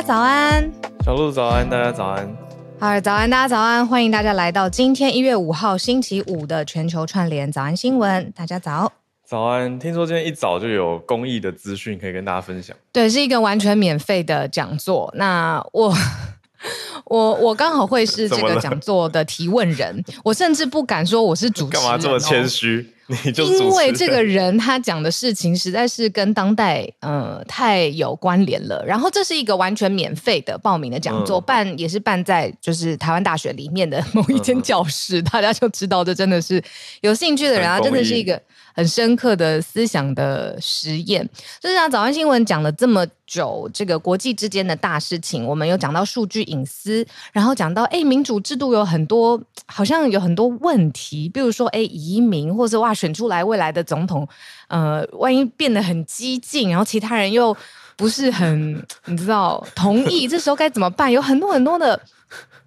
家早安，小鹿早安，大家早安，好，早安，大家早安，欢迎大家来到今天一月五号星期五的全球串联早安新闻，大家早，早安，听说今天一早就有公益的资讯可以跟大家分享，对，是一个完全免费的讲座，那我。我我刚好会是这个讲座的提问人，我甚至不敢说我是主持人，哦。干嘛这么谦虚？你 就因为这个人他讲的事情实在是跟当代呃太有关联了。然后这是一个完全免费的报名的讲座，嗯、办也是办在就是台湾大学里面的某一间教室，嗯、大家就知道这真的是有兴趣的人啊，真的是一个。很深刻的思想的实验，就是啊，早安新闻讲了这么久，这个国际之间的大事情，我们有讲到数据隐私，然后讲到哎，民主制度有很多，好像有很多问题，比如说哎，移民，或者哇，选出来未来的总统，呃，万一变得很激进，然后其他人又不是很，你知道同意，这时候该怎么办？有很多很多的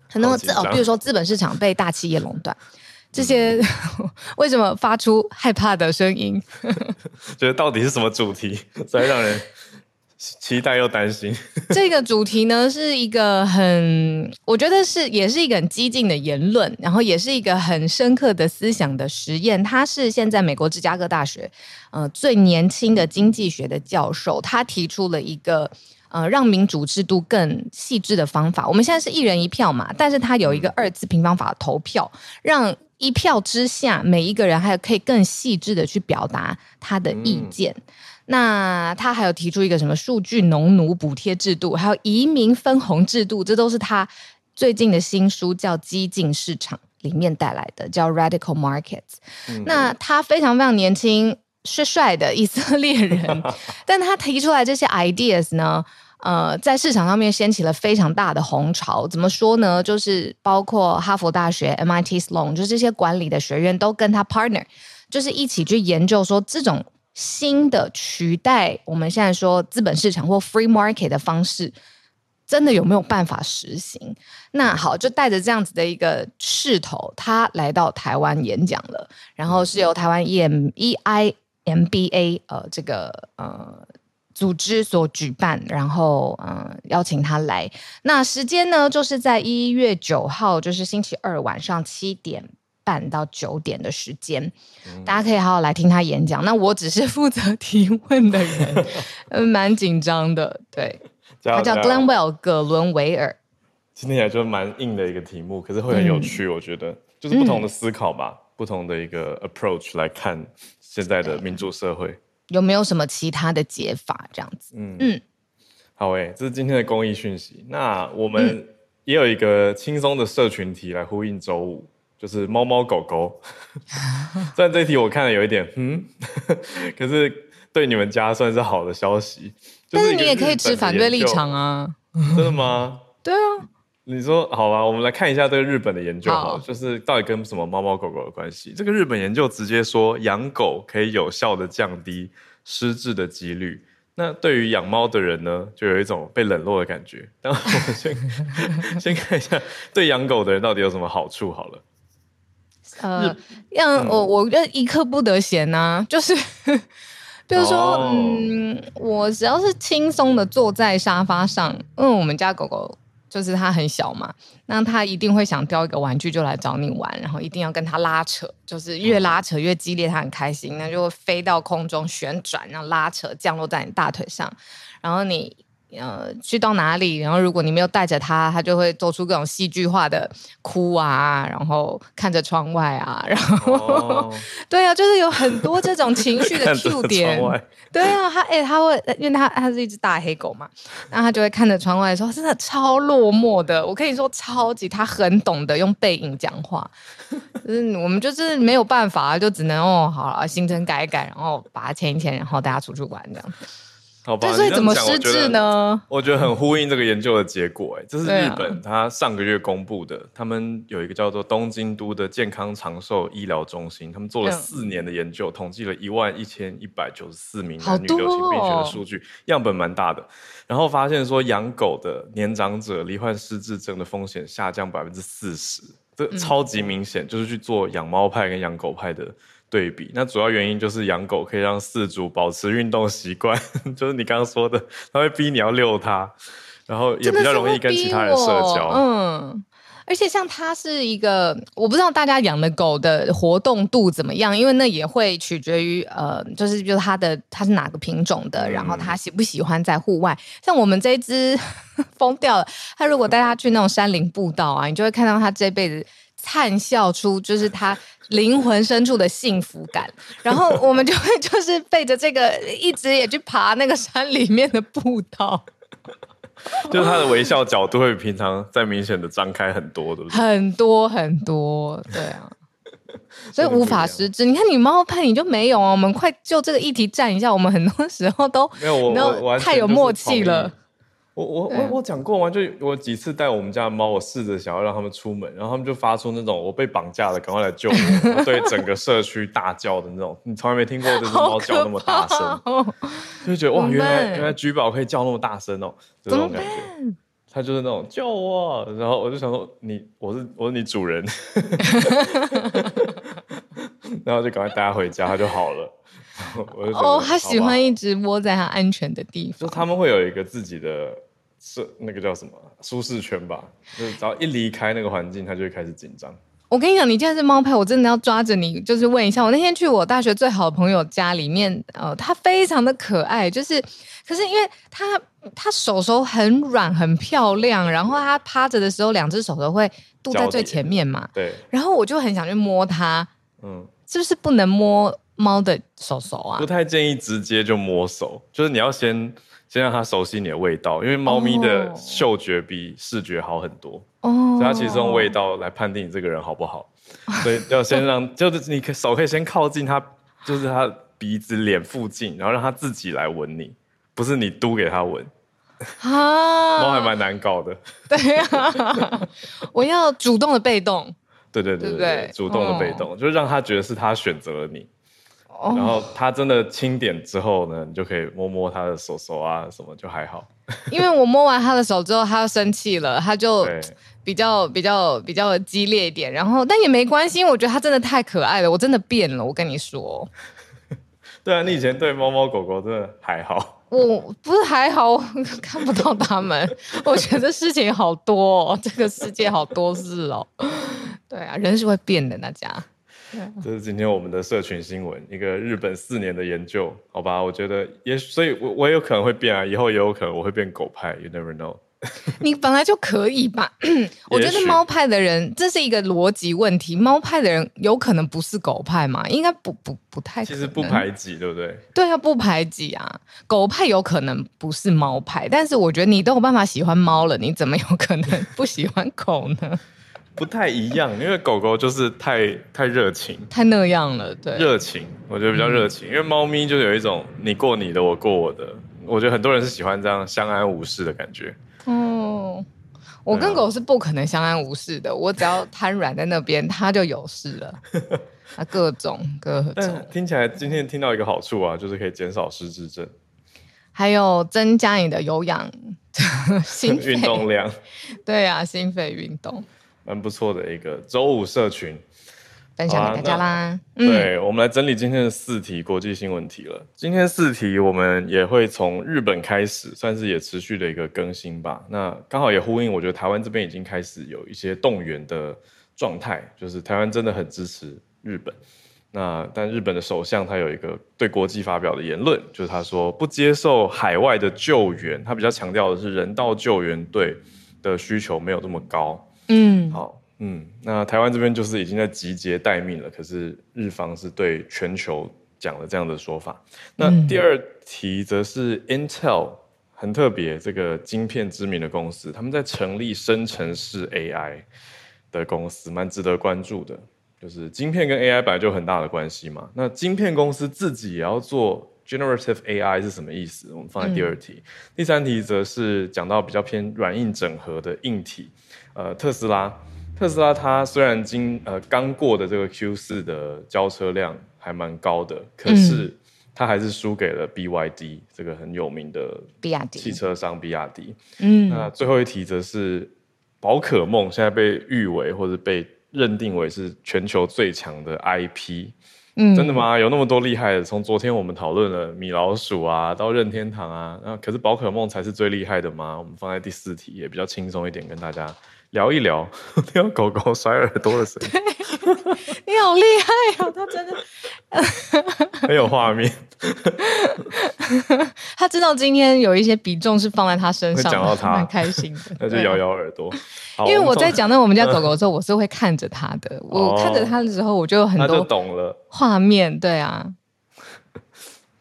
很多资哦，比如说资本市场被大企业垄断。这些 为什么发出害怕的声音？觉得到底是什么主题，才让人期待又担心？这个主题呢，是一个很，我觉得是也是一个很激进的言论，然后也是一个很深刻的思想的实验。他是现在美国芝加哥大学呃最年轻的经济学的教授，他提出了一个呃让民主制度更细致的方法。我们现在是一人一票嘛，但是他有一个二次平方法投票，让一票之下，每一个人还可以更细致的去表达他的意见。嗯、那他还有提出一个什么数据农奴补贴制度，还有移民分红制度，这都是他最近的新书叫《激进市场》里面带来的，叫 Radical Markets。嗯、那他非常非常年轻，帅帅的以色 列人，但他提出来这些 ideas 呢？呃，在市场上面掀起了非常大的红潮。怎么说呢？就是包括哈佛大学、MIT Sloan，就是这些管理的学院都跟他 partner，就是一起去研究说，这种新的取代我们现在说资本市场或 free market 的方式，真的有没有办法实行？那好，就带着这样子的一个势头，他来到台湾演讲了。然后是由台湾 EM EIMBA 呃这个呃。组织所举办，然后嗯，邀请他来。那时间呢，就是在一月九号，就是星期二晚上七点半到九点的时间，嗯、大家可以好好来听他演讲。那我只是负责提问的人，嗯，蛮紧张的。对，他叫 Glenwell 葛伦维尔。今天也就蛮硬的一个题目，可是会很有趣，嗯、我觉得就是不同的思考吧，嗯、不同的一个 approach 来看现在的民主社会。有没有什么其他的解法？这样子，嗯嗯，好诶、欸，这是今天的公益讯息。那我们也有一个轻松的社群题来呼应周五，就是猫猫狗狗。虽然这一题我看了有一点，嗯，可是对你们家算是好的消息。但是你也可以持反对立场啊？真的吗？对啊。你说好吧，我们来看一下这个日本的研究，好，就是到底跟什么猫猫狗狗的关系？这个日本研究直接说养狗可以有效的降低失智的几率。那对于养猫的人呢，就有一种被冷落的感觉。那我们先先看一下对养狗的人到底有什么好处好了。呃，让我我觉得一刻不得闲呐、啊，就是 比如说，哦、嗯，我只要是轻松的坐在沙发上，因为，我们家狗狗。就是他很小嘛，那他一定会想叼一个玩具就来找你玩，然后一定要跟他拉扯，就是越拉扯越激烈，他很开心，那就会飞到空中旋转，然后拉扯降落在你大腿上，然后你。呃，去到哪里，然后如果你没有带着他，他就会做出各种戏剧化的哭啊，然后看着窗外啊，然后、哦、对啊，就是有很多这种情绪的 Q 点。对啊，他哎、欸，他会，因为他他是一只大黑狗嘛，然后他就会看着窗外说，真的超落寞的。我可以说超级，他很懂得用背影讲话。就是我们就是没有办法，就只能哦，好了，行程改一改，然后把它牵一牵，然后带他出去玩这样。好吧，所以怎么失智呢？我觉得很呼应这个研究的结果。哎，这是日本他上个月公布的，他们有一个叫做东京都的健康长寿医疗中心，他们做了四年的研究，统计了一万一千一百九十四名男女流行病学的数据，样本蛮大的。然后发现说，养狗的年长者罹患失智症的风险下降百分之四十，这超级明显，就是去做养猫派跟养狗派的。对比，那主要原因就是养狗可以让饲主保持运动习惯，就是你刚刚说的，它会逼你要遛它，然后也比较容易跟其他人社交。嗯。而且像它是一个，我不知道大家养的狗的活动度怎么样，因为那也会取决于呃，就是就是它的它是哪个品种的，然后它喜不喜欢在户外。像我们这只 疯掉了，它如果带它去那种山林步道啊，你就会看到它这辈子灿笑出就是他灵魂深处的幸福感。然后我们就会就是背着这个一直也去爬那个山里面的步道。就是他的微笑角度会比平常再明显的张开很多，对不对？很多很多，对啊，所以无法实质。你看你猫派你就没有啊？我们快就这个议题站一下。我们很多时候都没有，我我太有默契了。我我我我讲过吗？就我几次带我们家的猫，我试着想要让他们出门，然后他们就发出那种我被绑架了，赶快来救我，对整个社区大叫的那种。你从来没听过这只猫叫那么大声，哦、就觉得哇，原来原来橘宝可以叫那么大声哦，这种感觉。它就是那种叫我，然后我就想说你我是我是你主人 然后就赶快带它回家，它就好了。我就哦，他喜欢一直窝在他安全的地方。就他们会有一个自己的是那个叫什么舒适圈吧，就是只要一离开那个环境，他就会开始紧张。我跟你讲，你既然是猫派，我真的要抓着你，就是问一下。我那天去我大学最好的朋友家里面，呃，他非常的可爱，就是可是因为他他手手很软很漂亮，然后他趴着的时候，两只手都会度在最前面嘛。对。然后我就很想去摸它，嗯，是不是不能摸？猫的手手啊，不太建议直接就摸手，就是你要先先让它熟悉你的味道，因为猫咪的嗅觉比视觉好很多哦，所以它其实用味道来判定你这个人好不好，所以要先让，就是你可手可以先靠近它，就是它鼻子脸附近，然后让它自己来闻你，不是你嘟给它闻。啊，猫还蛮难搞的，对啊，我要主动的被动，对对对对，对，主动的被动，就是让它觉得是它选择了你。然后他真的轻点之后呢，你就可以摸摸他的手手啊，什么就还好。因为我摸完他的手之后，他又生气了，他就比较比较比较激烈一点。然后但也没关系，我觉得他真的太可爱了，我真的变了。我跟你说，对啊，你以前对猫猫狗狗真的还好。我不是还好，我看不到他们。我觉得事情好多哦，这个世界好多事哦。对啊，人是会变的，大家。这是今天我们的社群新闻，一个日本四年的研究，好吧？我觉得也，所以我我也有可能会变啊，以后也有可能我会变狗派，You never know。你本来就可以吧？我觉得猫派的人，这是一个逻辑问题。猫派的人有可能不是狗派嘛？应该不不不太可能。其实不排挤，对不对？对啊，不排挤啊。狗派有可能不是猫派，但是我觉得你都有办法喜欢猫了，你怎么有可能不喜欢狗呢？不太一样，因为狗狗就是太太热情，太那样了，对，热情，我觉得比较热情。嗯、因为猫咪就有一种你过你的，我过我的，我觉得很多人是喜欢这样相安无事的感觉。哦，我跟狗是不可能相安无事的，我只要瘫软在那边，它就有事了。啊，各种各种。听起来今天听到一个好处啊，就是可以减少失智症，还有增加你的有氧 心肺运动量。对啊，心肺运动。蛮不错的一个周五社群，分享给大家啦。对，我们来整理今天的四题国际新闻题了。今天四题我们也会从日本开始，算是也持续的一个更新吧。那刚好也呼应，我觉得台湾这边已经开始有一些动员的状态，就是台湾真的很支持日本。那但日本的首相他有一个对国际发表的言论，就是他说不接受海外的救援，他比较强调的是人道救援队的需求没有这么高。嗯，好，嗯，那台湾这边就是已经在集结待命了，可是日方是对全球讲了这样的说法。那第二题则是 Intel 很特别，这个晶片知名的公司，他们在成立生成式 AI 的公司，蛮值得关注的。就是晶片跟 AI 本来就有很大的关系嘛，那晶片公司自己也要做 Generative AI 是什么意思？我们放在第二题。嗯、第三题则是讲到比较偏软硬整合的硬体。呃，特斯拉，特斯拉它虽然今呃刚过的这个 Q 四的交车量还蛮高的，可是它还是输给了 BYD 这个很有名的比亚迪汽车商比亚迪。嗯，那最后一题则是宝可梦现在被誉为或者被认定为是全球最强的 IP。嗯，真的吗？有那么多厉害的？从昨天我们讨论了米老鼠啊，到任天堂啊，那可是宝可梦才是最厉害的吗？我们放在第四题，也比较轻松一点，跟大家聊一聊。听到狗狗甩耳朵的声音，你好厉害哦！他真的 很有画面。他知道今天有一些比重是放在他身上，讲到他蛮开心的，那就摇摇耳朵。因为我在讲到我们家狗狗的时候，我是会看着它的。我看着它的时候，我就有很多懂了画面。对啊，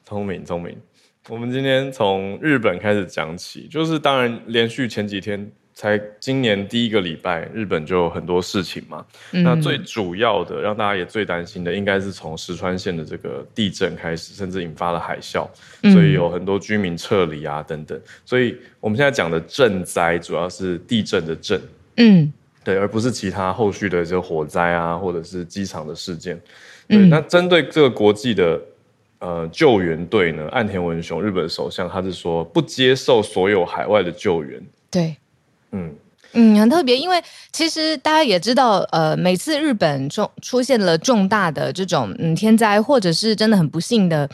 聪明聪明。我们今天从日本开始讲起，就是当然连续前几天，才今年第一个礼拜，日本就有很多事情嘛。嗯、那最主要的，让大家也最担心的，应该是从石川县的这个地震开始，甚至引发了海啸，所以有很多居民撤离啊等等。所以我们现在讲的震灾，主要是地震的震。嗯，对，而不是其他后续的这些火灾啊，或者是机场的事件。对，嗯、那针对这个国际的呃救援队呢，岸田文雄日本首相他是说不接受所有海外的救援。对，嗯嗯，很特别，因为其实大家也知道，呃，每次日本中出现了重大的这种嗯天灾，或者是真的很不幸的。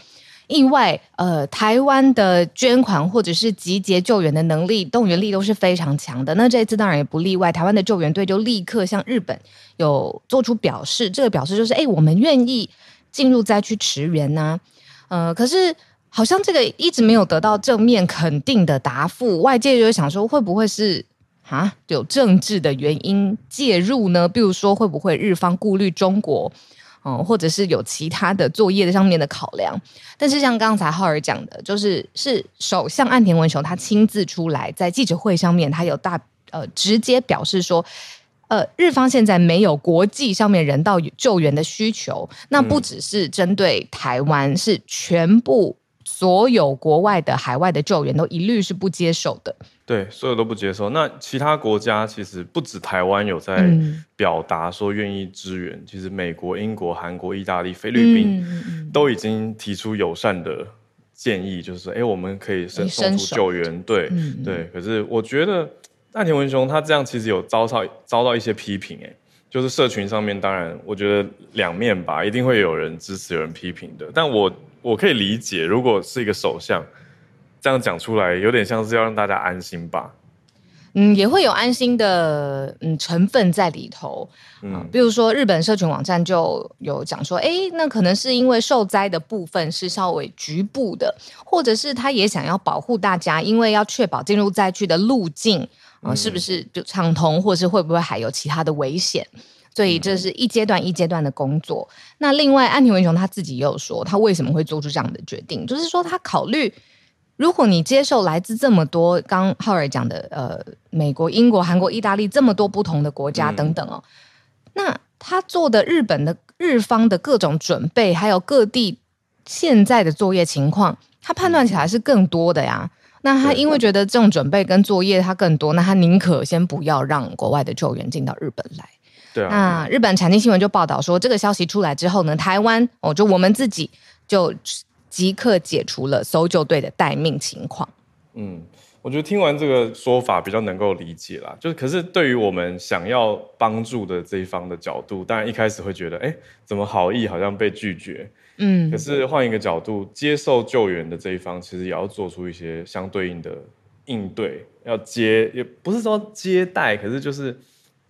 意外，呃，台湾的捐款或者是集结救援的能力、动员力都是非常强的。那这一次当然也不例外，台湾的救援队就立刻向日本有做出表示，这个表示就是，哎，我们愿意进入灾区驰援呐、啊。呃，可是好像这个一直没有得到正面肯定的答复，外界就想说，会不会是啊有政治的原因介入呢？比如说，会不会日方顾虑中国？嗯，或者是有其他的作业的上面的考量，但是像刚才浩尔讲的，就是是首相岸田文雄他亲自出来在记者会上面，他有大呃直接表示说，呃，日方现在没有国际上面人道救援的需求，那不只是针对台湾，是全部所有国外的海外的救援都一律是不接受的。对，所有都不接受。那其他国家其实不止台湾有在表达说愿意支援，嗯、其实美国、英国、韩国、意大利、菲律宾都已经提出友善的建议，就是哎，我们可以伸送出救援。对、嗯、对。可是我觉得岸田文雄他这样其实有遭到遭到一些批评，哎，就是社群上面，当然我觉得两面吧，一定会有人支持，有人批评的。但我我可以理解，如果是一个首相。这样讲出来，有点像是要让大家安心吧？嗯，也会有安心的嗯成分在里头。嗯、呃，比如说日本社群网站就有讲说，哎，那可能是因为受灾的部分是稍微局部的，或者是他也想要保护大家，因为要确保进入灾区的路径啊、呃，是不是就畅通，或是会不会还有其他的危险？所以这是一阶段一阶段的工作。那另外，安田文雄他自己也有说，他为什么会做出这样的决定，就是说他考虑。如果你接受来自这么多，刚浩尔讲的，呃，美国、英国、韩国、意大利这么多不同的国家等等哦，嗯、那他做的日本的日方的各种准备，还有各地现在的作业情况，他判断起来是更多的呀。那他因为觉得这种准备跟作业他更多，那他宁可先不要让国外的救援进到日本来。对啊。那日本产经新闻就报道说，这个消息出来之后呢，台湾哦，就我们自己就。即刻解除了搜救队的待命情况。嗯，我觉得听完这个说法比较能够理解啦。就是，可是对于我们想要帮助的这一方的角度，当然一开始会觉得，哎，怎么好意好像被拒绝。嗯，可是换一个角度，接受救援的这一方，其实也要做出一些相对应的应对，要接，也不是说接待，可是就是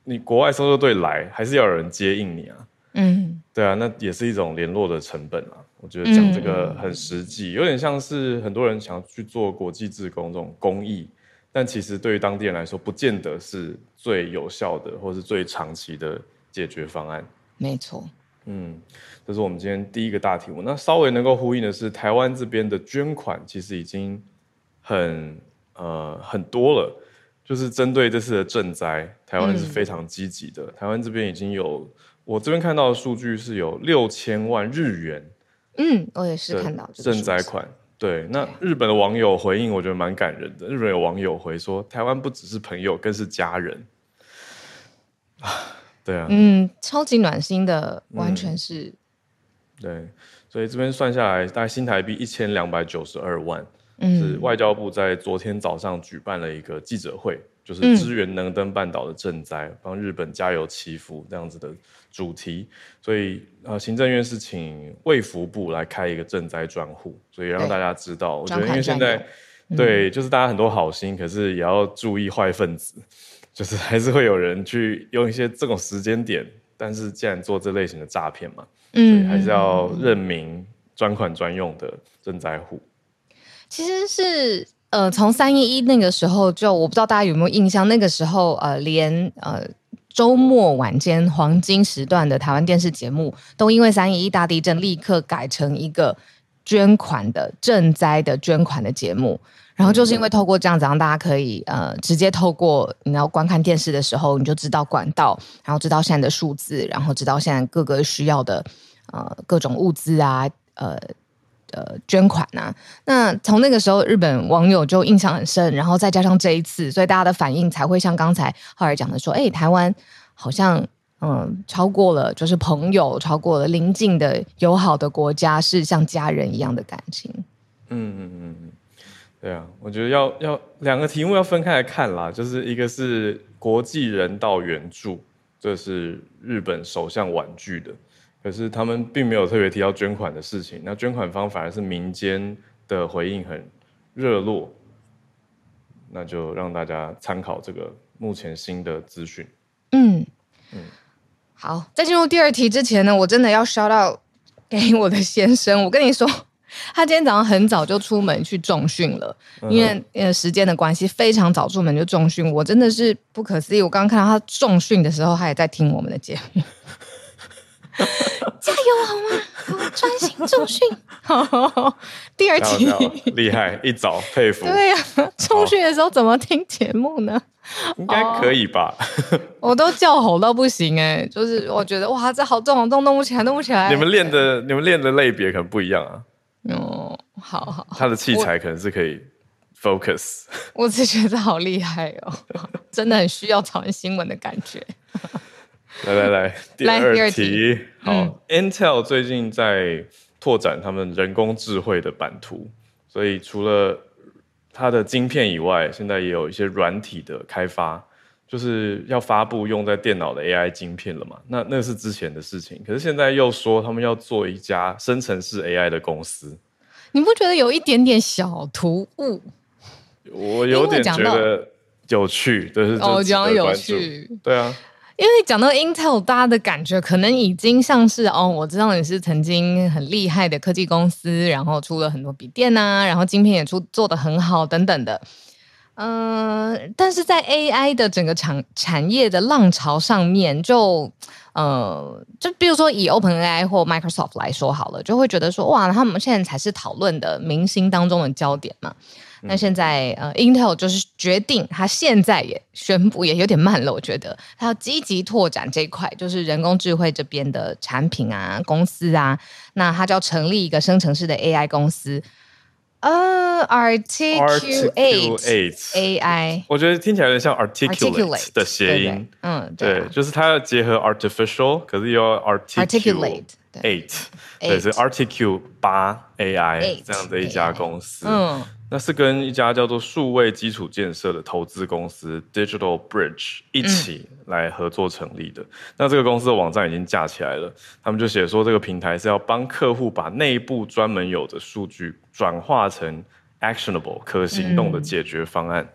你国外搜救队来，还是要有人接应你啊。嗯，对啊，那也是一种联络的成本啊。我觉得讲这个很实际，有点像是很多人想要去做国际志工这种公益，但其实对于当地人来说，不见得是最有效的，或是最长期的解决方案。没错，嗯，这是我们今天第一个大题目。那稍微能够呼应的是，台湾这边的捐款其实已经很呃很多了，就是针对这次的赈灾，台湾是非常积极的。嗯、台湾这边已经有，我这边看到的数据是有六千万日元。嗯，我也是看到赈灾款。对，那日本的网友回应，我觉得蛮感人的。日本有网友回说，台湾不只是朋友，更是家人。啊，对啊，嗯，超级暖心的，完全是。嗯、对，所以这边算下来，大概新台币一千两百九十二万。嗯，是外交部在昨天早上举办了一个记者会。就是支援能登半岛的赈灾，帮、嗯、日本加油祈福这样子的主题。所以呃，行政院是请卫福部来开一个赈灾专户，所以让大家知道。我觉得因为现在对，就是大家很多好心，可是也要注意坏分子，就是还是会有人去用一些这种时间点，但是既然做这类型的诈骗嘛，嗯，所以还是要认明专款专用的赈灾户。其实是呃，从三一一那个时候就，我不知道大家有没有印象，那个时候呃，连呃周末晚间黄金时段的台湾电视节目，都因为三一一大地震立刻改成一个捐款的赈灾的捐款的节目。然后就是因为透过这样子，让大家可以呃直接透过你要观看电视的时候，你就知道管道，然后知道现在的数字，然后知道现在各个需要的呃各种物资啊，呃。呃，捐款呐、啊，那从那个时候，日本网友就印象很深，然后再加上这一次，所以大家的反应才会像刚才浩尔讲的说，哎，台湾好像嗯超过了就是朋友，超过了邻近的友好的国家，是像家人一样的感情。嗯嗯嗯嗯，对啊，我觉得要要两个题目要分开来看啦，就是一个是国际人道援助，这是日本首相婉拒的。可是他们并没有特别提到捐款的事情，那捐款方反而是民间的回应很热络，那就让大家参考这个目前新的资讯。嗯嗯，好，在进入第二题之前呢，我真的要 shout out 给我的先生，我跟你说，他今天早上很早就出门去重训了，因为呃时间的关系，非常早出门就重训，我真的是不可思议。我刚刚看到他重训的时候，他也在听我们的节目。加油好吗？我专心重训。第二集厉害，一早佩服。对呀、啊，重训的时候怎么听节目呢？应该可以吧？我都叫吼到不行哎、欸，就是我觉得哇，这好重好重，弄不起来，弄不起来。你们练的，你们练的类别可能不一样啊。哦，好好。他的器材可能是可以 focus。我，我只觉得好厉害哦，真的很需要早安新闻的感觉。来来来，第二题，第二题好、嗯、Intel 最近在拓展他们人工智慧的版图，所以除了它的晶片以外，现在也有一些软体的开发，就是要发布用在电脑的 AI 晶片了嘛？那那是之前的事情，可是现在又说他们要做一家生成式 AI 的公司，你不觉得有一点点小突兀？我有点觉得有趣，就是哦，讲有趣，对啊。因为讲到 Intel，大家的感觉可能已经像是哦，我知道你是曾经很厉害的科技公司，然后出了很多笔电啊，然后晶片也出做得很好等等的。嗯、但是在 AI 的整个产产业的浪潮上面就，就呃，就比如说以 OpenAI 或 Microsoft 来说好了，就会觉得说哇，他们现在才是讨论的明星当中的焦点嘛。那现在呃，Intel 就是决定，他现在也宣布，也有点慢了，我觉得他要积极拓展这一块，就是人工智慧这边的产品啊、公司啊。那他就要成立一个生成式的 AI 公司，呃，Articulate AI，我觉得听起来有点像 Articulate 的谐音，嗯，对，对，就是它要结合 Artificial，可是又要 Articulate Eight，对，是 Articule 八 AI 这样的一家公司，嗯。那是跟一家叫做数位基础建设的投资公司 Digital Bridge 一起来合作成立的。嗯。那这个公司的网站已经架起来了，他们就写说这个平台是要帮客户把内部专门有的数据转化成 actionable 可行动的解决方案。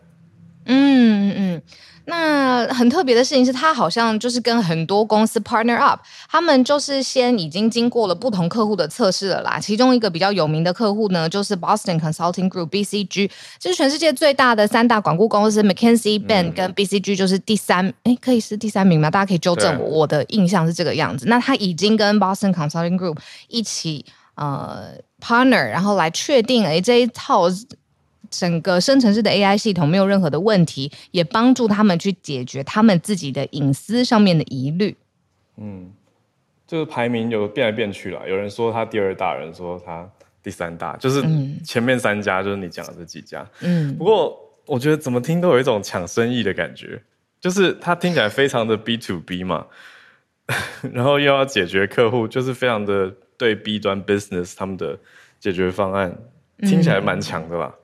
嗯嗯。嗯那很特别的事情是，他好像就是跟很多公司 partner up，他们就是先已经经过了不同客户的测试了啦。其中一个比较有名的客户呢，就是 Boston Consulting Group（BCG），就是全世界最大的三大管顾公司，McKinsey、Bain 跟 BCG 就是第三，哎、嗯，可以是第三名吗？大家可以纠正我，我的印象是这个样子。那他已经跟 Boston Consulting Group 一起呃 partner，然后来确定哎这一套。整个生成式的 AI 系统没有任何的问题，也帮助他们去解决他们自己的隐私上面的疑虑。嗯，这个排名有变来变去了，有人说他第二大，有人说他第三大，就是前面三家就是你讲的这几家。嗯，不过我觉得怎么听都有一种抢生意的感觉，就是他听起来非常的 B to B 嘛，然后又要解决客户，就是非常的对 B 端 business 他们的解决方案，听起来蛮强的吧。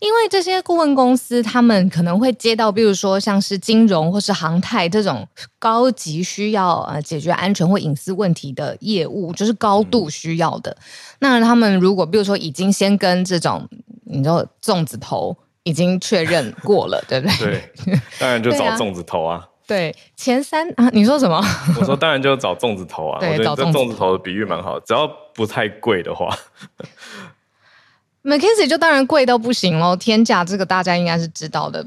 因为这些顾问公司，他们可能会接到，比如说像是金融或是航太这种高级需要呃解决安全或隐私问题的业务，就是高度需要的。嗯、那他们如果比如说已经先跟这种你知道粽子头已经确认过了，对不对？对，当然就找粽子头啊。对，前三啊，你说什么？我说当然就找粽子头啊。对，我觉得这粽子头的比喻蛮好，只要不太贵的话。McKinsey 就当然贵到不行喽，天价这个大家应该是知道的。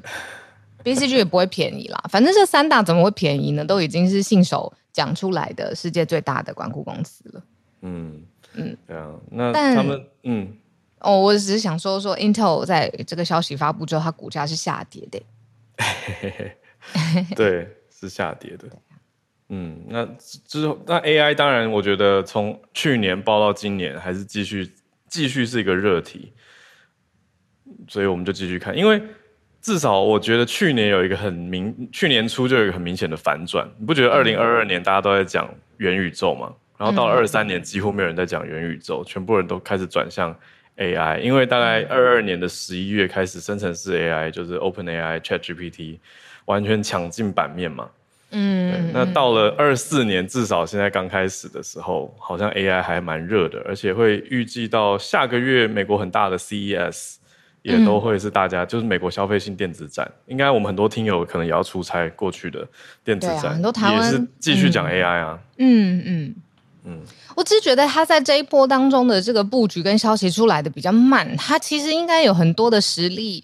BCG 也不会便宜啦，反正这三大怎么会便宜呢？都已经是信手讲出来的世界最大的管顾公司了。嗯嗯，对啊，那他们嗯哦，我只是想说说 Intel 在这个消息发布之后，它股价是下跌的。对，是下跌的。嗯，那之后那 AI 当然，我觉得从去年报到今年，还是继续继续是一个热题，所以我们就继续看。因为至少我觉得去年有一个很明，去年初就有一个很明显的反转。你不觉得二零二二年大家都在讲元宇宙吗？然后到了二三年，几乎没有人在讲元宇宙，全部人都开始转向 AI。因为大概二二年的十一月开始，生成式 AI 就是 OpenAI、ChatGPT。完全抢尽版面嘛，嗯，那到了二四年，至少现在刚开始的时候，好像 AI 还蛮热的，而且会预计到下个月美国很大的 CES 也都会是大家、嗯、就是美国消费性电子展，应该我们很多听友可能也要出差过去的电子展，啊、很多台湾也是继续讲 AI 啊，嗯嗯。嗯，嗯，我只是觉得他在这一波当中的这个布局跟消息出来的比较慢，他其实应该有很多的实力。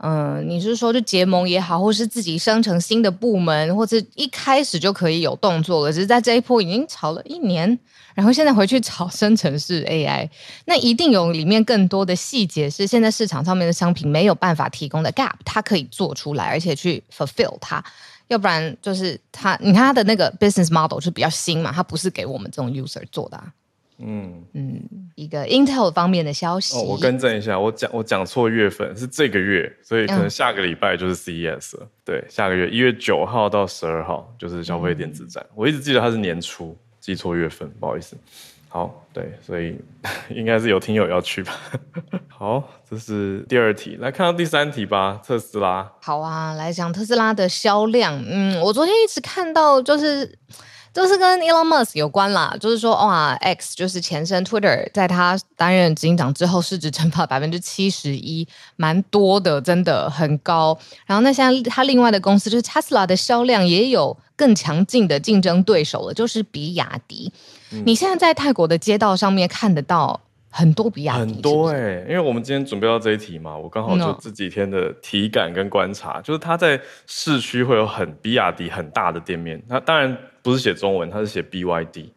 嗯，你是说就结盟也好，或是自己生成新的部门，或者一开始就可以有动作了？只是在这一波已经炒了一年，然后现在回去炒生成式 AI，那一定有里面更多的细节是现在市场上面的商品没有办法提供的 gap，它可以做出来，而且去 fulfill 它，要不然就是它，你看它的那个 business model 是比较新嘛，它不是给我们这种 user 做的啊。嗯嗯，一个 Intel 方面的消息。哦，我更正一下，我讲我讲错月份，是这个月，所以可能下个礼拜就是 CES 了。嗯、对，下个月一月九号到十二号就是消费电子展。嗯、我一直记得它是年初，记错月份，不好意思。好，对，所以应该是有听友要去吧。好，这是第二题，来看到第三题吧。特斯拉。好啊，来讲特斯拉的销量。嗯，我昨天一直看到就是。都是跟 Elon Musk 有关啦，就是说哇，X 就是前身 Twitter，在他担任执行长之后，市值蒸发百分之七十一，蛮多的，真的很高。然后那现在他另外的公司就是 Tesla 的销量也有更强劲的竞争对手了，就是比亚迪。嗯、你现在在泰国的街道上面看得到很多比亚迪？很多哎、欸，因为我们今天准备到这一题嘛，我刚好就这几天的体感跟观察.就是他在市区会有很比亚迪很大的店面，那当然。不是写中文，它是写 BYD。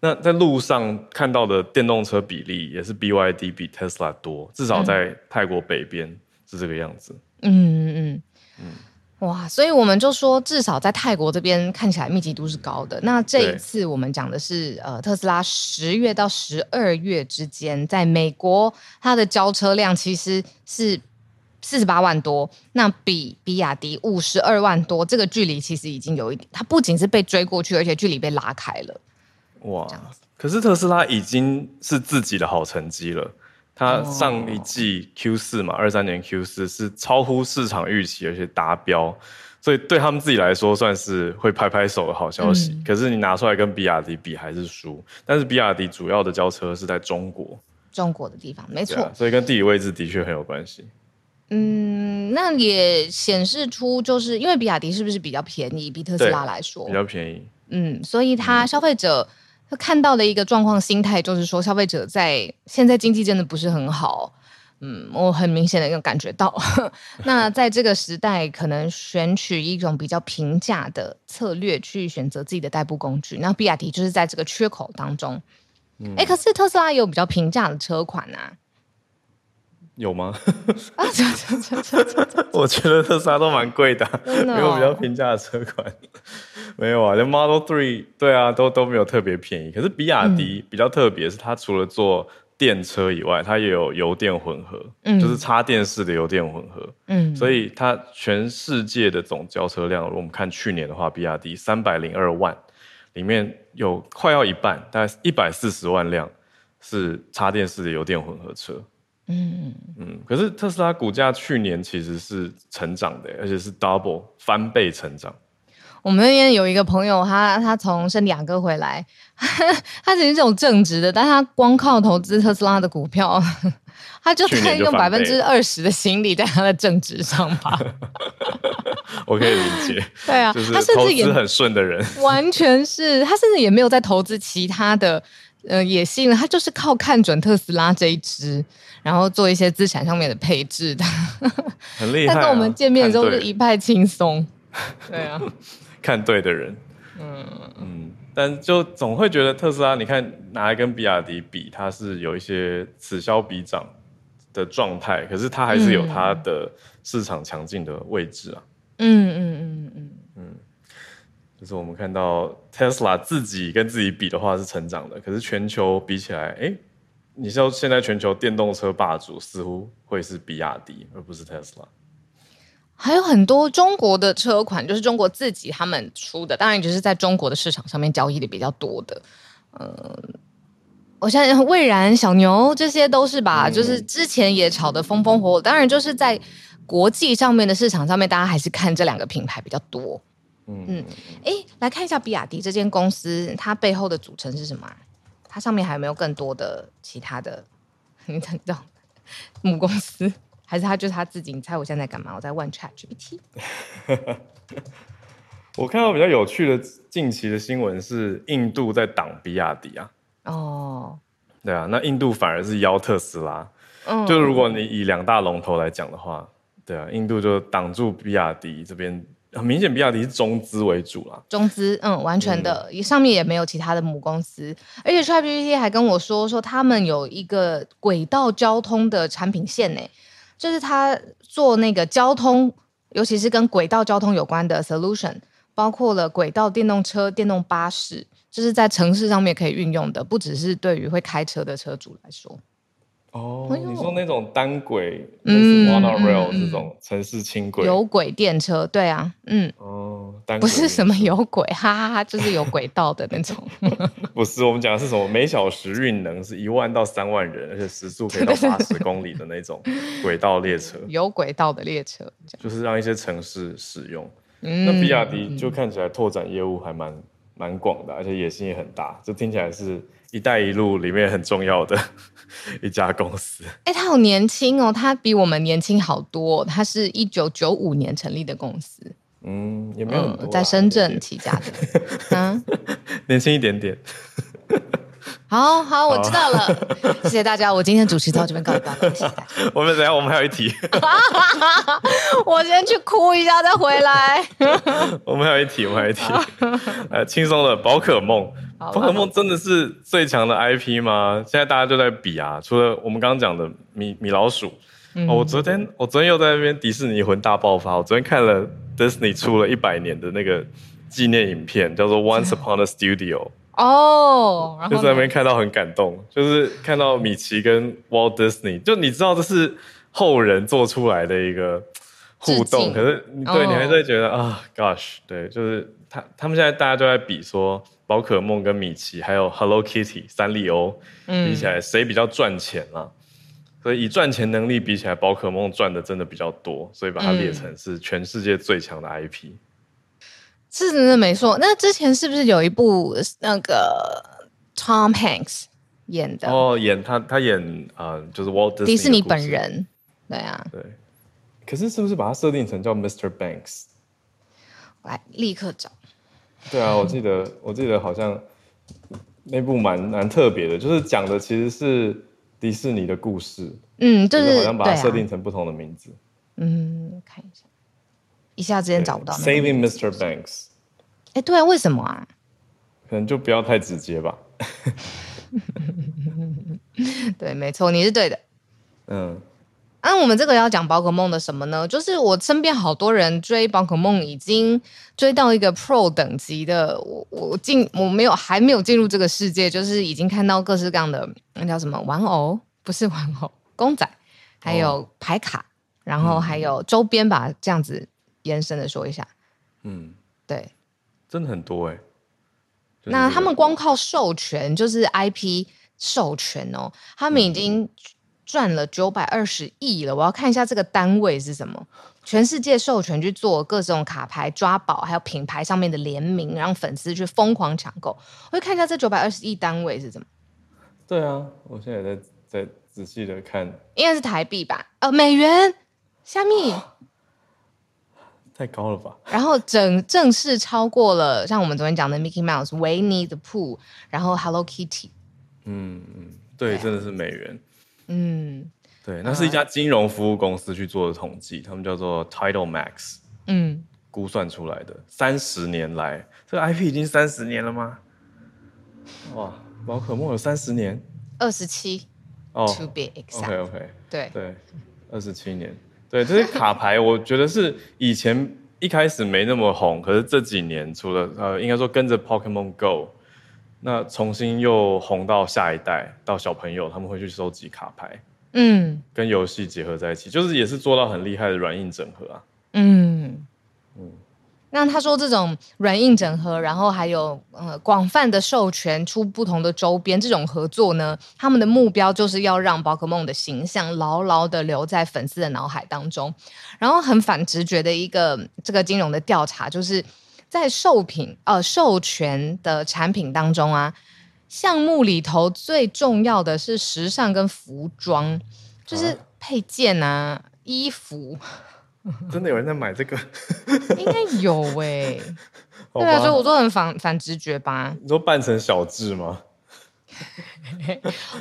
那在路上看到的电动车比例也是 BYD 比 Tesla 多，至少在泰国北边是这个样子。嗯嗯嗯，哇！所以我们就说，至少在泰国这边看起来密集度是高的。那这一次我们讲的是，呃，特斯拉十月到十二月之间，在美国它的交车量其实是。四十八万多，那比比亚迪五十二万多，这个距离其实已经有一点，它不仅是被追过去，而且距离被拉开了。哇！可是特斯拉已经是自己的好成绩了，它上一季 Q 四嘛，二三年 Q 四是超乎市场预期，而且达标，所以对他们自己来说算是会拍拍手的好消息。嗯、可是你拿出来跟比亚迪比还是输，但是比亚迪主要的交车是在中国，中国的地方没错、啊，所以跟地理位置的确很有关系。嗯，那也显示出，就是因为比亚迪是不是比较便宜，比特斯拉来说比较便宜。嗯，所以它消费者他看到的一个状况心态，就是说消费者在现在经济真的不是很好。嗯，我很明显的能感觉到。那在这个时代，可能选取一种比较平价的策略去选择自己的代步工具。那比亚迪就是在这个缺口当中。哎、嗯，可是特斯拉也有比较平价的车款啊。有吗？我觉得特斯拉都蛮贵的，哦、没有比较平价的车款。没有啊，连 Model Three，对啊，都都没有特别便宜。可是比亚迪比较特别，是它除了做电车以外，它也有油电混合，嗯、就是插电式的油电混合。嗯，所以它全世界的总交车量，如果我们看去年的话，比亚迪三百零二万，里面有快要一半，大概一百四十万辆是插电式的油电混合车。嗯嗯。可是特斯拉股价去年其实是成长的，而且是 double 翻倍成长。我们那边有一个朋友，他他从圣地亚哥回来，他只是这种正直的，但他光靠投资特斯拉的股票，他就可以用百分之二十的心力在他的正直上吧。我可以理解，对啊，就是投资很顺的人，完全是他甚至也没有在投资其他的呃野心了，他就是靠看准特斯拉这一支，然后做一些资产上面的配置的，很厉害、啊。但跟我们见面的时候就一派轻松，对啊。看对的人，嗯嗯，但就总会觉得特斯拉，你看拿来跟比亚迪比，它是有一些此消彼长的状态，可是它还是有它的市场强劲的位置啊。嗯嗯嗯嗯嗯，就是我们看到 Tesla 自己跟自己比的话是成长的，可是全球比起来，哎，你知道现在全球电动车霸主似乎会是比亚迪，而不是 Tesla。还有很多中国的车款，就是中国自己他们出的，当然就是在中国的市场上面交易的比较多的。嗯、呃，我相信蔚然、小牛这些都是吧，嗯、就是之前也炒得风风火火。当然就是在国际上面的市场上面，大家还是看这两个品牌比较多。嗯嗯，哎，来看一下比亚迪这间公司，它背后的组成是什么？它上面还有没有更多的其他的？你知道母公司？还是他就是他自己？你猜我现在在干嘛？我在问 ChatGPT。我看到比较有趣的近期的新闻是印度在挡比亚迪啊。哦。对啊，那印度反而是邀特斯拉。嗯。就如果你以两大龙头来讲的话，对啊，印度就挡住比亚迪这边，很明显比亚迪是中资为主啦。中资，嗯，完全的，嗯、上面也没有其他的母公司。而且 ChatGPT 还跟我说说他们有一个轨道交通的产品线呢。就是他做那个交通，尤其是跟轨道交通有关的 solution，包括了轨道电动车、电动巴士，就是在城市上面可以运用的，不只是对于会开车的车主来说。哦，你说那种单轨，嗯，monorail 这种城市轻轨，有轨电车，对啊，嗯，哦，不是什么有轨，哈哈哈，就是有轨道的那种。不是，我们讲的是什么？每小时运能是一万到三万人，而且时速可以到八十公里的那种轨道列车，有轨道的列车，就是让一些城市使用。嗯，那比亚迪就看起来拓展业务还蛮蛮广的，而且野心也很大，就听起来是。一带一路里面很重要的 一家公司，哎、欸，他好年轻哦，他比我们年轻好多，他是一九九五年成立的公司，嗯，也没有、啊嗯、在深圳起家的，嗯，年轻一点点。好好，我知道了，谢谢大家。我今天主持到这边告一段落，谢谢大家。我们等下，我们还有一题。我先去哭一下，再回来。我们还有一题，我们还有一题。呃，轻松的宝可梦，宝可梦真的是最强的 IP 吗？现在大家就在比啊，除了我们刚刚讲的米米老鼠。嗯、哦，我昨天我昨天又在那边迪士尼魂大爆发。我昨天看了 Disney 出了一百年的那个纪念影片，叫做 Once Upon a Studio。哦，就在那边看到很感动，就是看到米奇跟 Walt Disney，就你知道这是后人做出来的一个互动，可是对你还是觉得啊、哦 oh,，Gosh，对，就是他他们现在大家都在比说宝可梦跟米奇还有 Hello Kitty 三丽鸥比起来谁比较赚钱啊？嗯、所以以赚钱能力比起来，宝可梦赚的真的比较多，所以把它列成是全世界最强的 IP。是真的没错。那之前是不是有一部那个 Tom Hanks 演的？哦，演他，他演啊、呃，就是 Walt Disney 迪士尼本人。对啊，对。可是是不是把它设定成叫 Mr. Banks？我来立刻找。对啊，我记得，我记得好像那部蛮蛮特别的，就是讲的其实是迪士尼的故事。嗯，就是，是好像把它设定成不同的名字。啊、嗯，看一下。一下之间找不到。Saving Mr. Banks。哎，对啊，为什么啊？可能就不要太直接吧。对，没错，你是对的。嗯。那、啊、我们这个要讲宝可梦的什么呢？就是我身边好多人追宝可梦，已经追到一个 Pro 等级的。我我进我没有还没有进入这个世界，就是已经看到各式各样的那叫什么玩偶，不是玩偶，公仔，还有牌卡，哦、然后还有周边吧，这样子。延伸的说一下，嗯，对，真的很多哎、欸。那他们光靠授权，就是 IP 授权哦，他们已经赚了九百二十亿了。我要看一下这个单位是什么。全世界授权去做各种卡牌抓宝，还有品牌上面的联名，让粉丝去疯狂抢购。我会看一下这九百二十亿单位是什么？对啊，我现在在在仔细的看，应该是台币吧？呃，美元，虾米，太高了吧？然后整正式超过了像我们昨天讲的 Mickey Mouse、维尼的 Pooh，然后 Hello Kitty。嗯嗯，对，真的是美元。嗯。对，那是一家金融服务公司去做的统计，他们叫做 Title Max，嗯，估算出来的三十年来，这个 IP 已经三十年了吗？哇，宝可梦有三十年，二十七哦，To be exact，OK OK，对。对，二十七年，对，这些卡牌我觉得是以前一开始没那么红，可是这几年除了呃，应该说跟着 Pokemon Go，那重新又红到下一代，到小朋友他们会去收集卡牌。嗯，跟游戏结合在一起，就是也是做到很厉害的软硬整合啊。嗯嗯，那他说这种软硬整合，然后还有呃广泛的授权出不同的周边，这种合作呢，他们的目标就是要让宝可梦的形象牢牢的留在粉丝的脑海当中。然后很反直觉的一个这个金融的调查，就是在授品呃授权的产品当中啊。项目里头最重要的是时尚跟服装，就是配件啊，啊衣服。真的有人在买这个？应该有哎、欸。对啊，所以我都很反反直觉吧。你说扮成小智吗？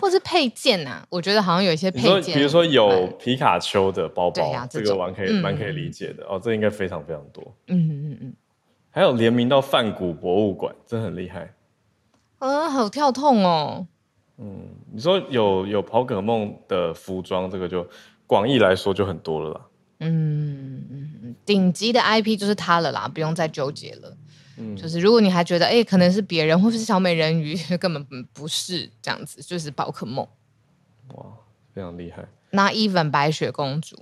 或是配件啊？我觉得好像有一些配件，比如说有皮卡丘的包包，啊、这，这个蛮可以蛮、嗯、可以理解的哦。这应该非常非常多。嗯嗯嗯。还有联名到泛古博物馆，真的很厉害。啊，好跳痛哦！嗯，你说有有宝可梦的服装，这个就广义来说就很多了啦。嗯，顶级的 IP 就是它了啦，不用再纠结了。嗯，就是如果你还觉得哎、欸，可能是别人，或是小美人鱼，根本不是这样子，就是宝可梦。哇，非常厉害。那 even 白雪公主，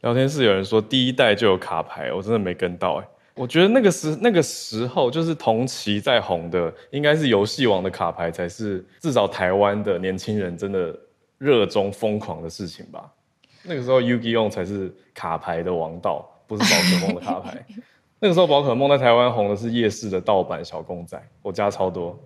聊天室有人说第一代就有卡牌，我真的没跟到哎、欸。我觉得那个时那个时候，就是同期在红的，应该是游戏王的卡牌才是至少台湾的年轻人真的热衷疯狂的事情吧。那个时候，Yu-Gi-Oh 才是卡牌的王道，不是宝可梦的卡牌。那个时候，宝可梦在台湾红的是夜市的盗版小公仔，我家超多。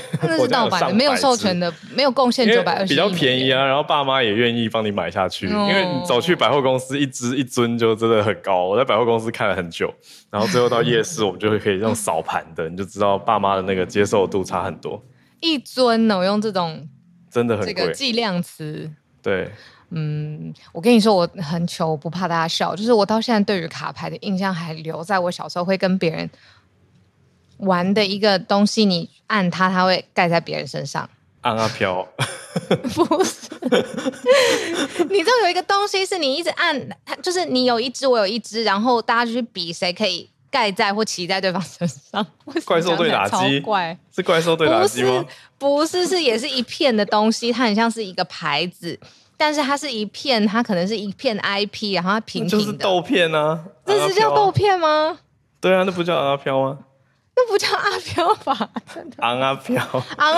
那是盗版的，没有授权的，没有贡献九百二十。比较便宜啊，然后爸妈也愿意帮你买下去，哦、因为你走去百货公司一只一尊就真的很高。我在百货公司看了很久，然后最后到夜市，我们就会可以用扫盘的，你就知道爸妈的那个接受度差很多。一尊呢，我用这种真的很贵，这个计量词。对，嗯，我跟你说，我很糗，我不怕大家笑，就是我到现在对于卡牌的印象还留在我小时候会跟别人。玩的一个东西，你按它，它会盖在别人身上。按啊飘，不是，你知道有一个东西是你一直按它，就是你有一只，我有一只，然后大家就去比谁可以盖在或骑在对方身上。怪兽对打机，怪是怪兽对打机吗？不是，是也是一片的东西，它很像是一个牌子，但是它是一片，它可能是一片 IP，然后它平平的，就是豆片啊，这是叫豆片吗？对啊，那不叫阿飘吗？那不叫阿飘吧？真的，昂阿飘，昂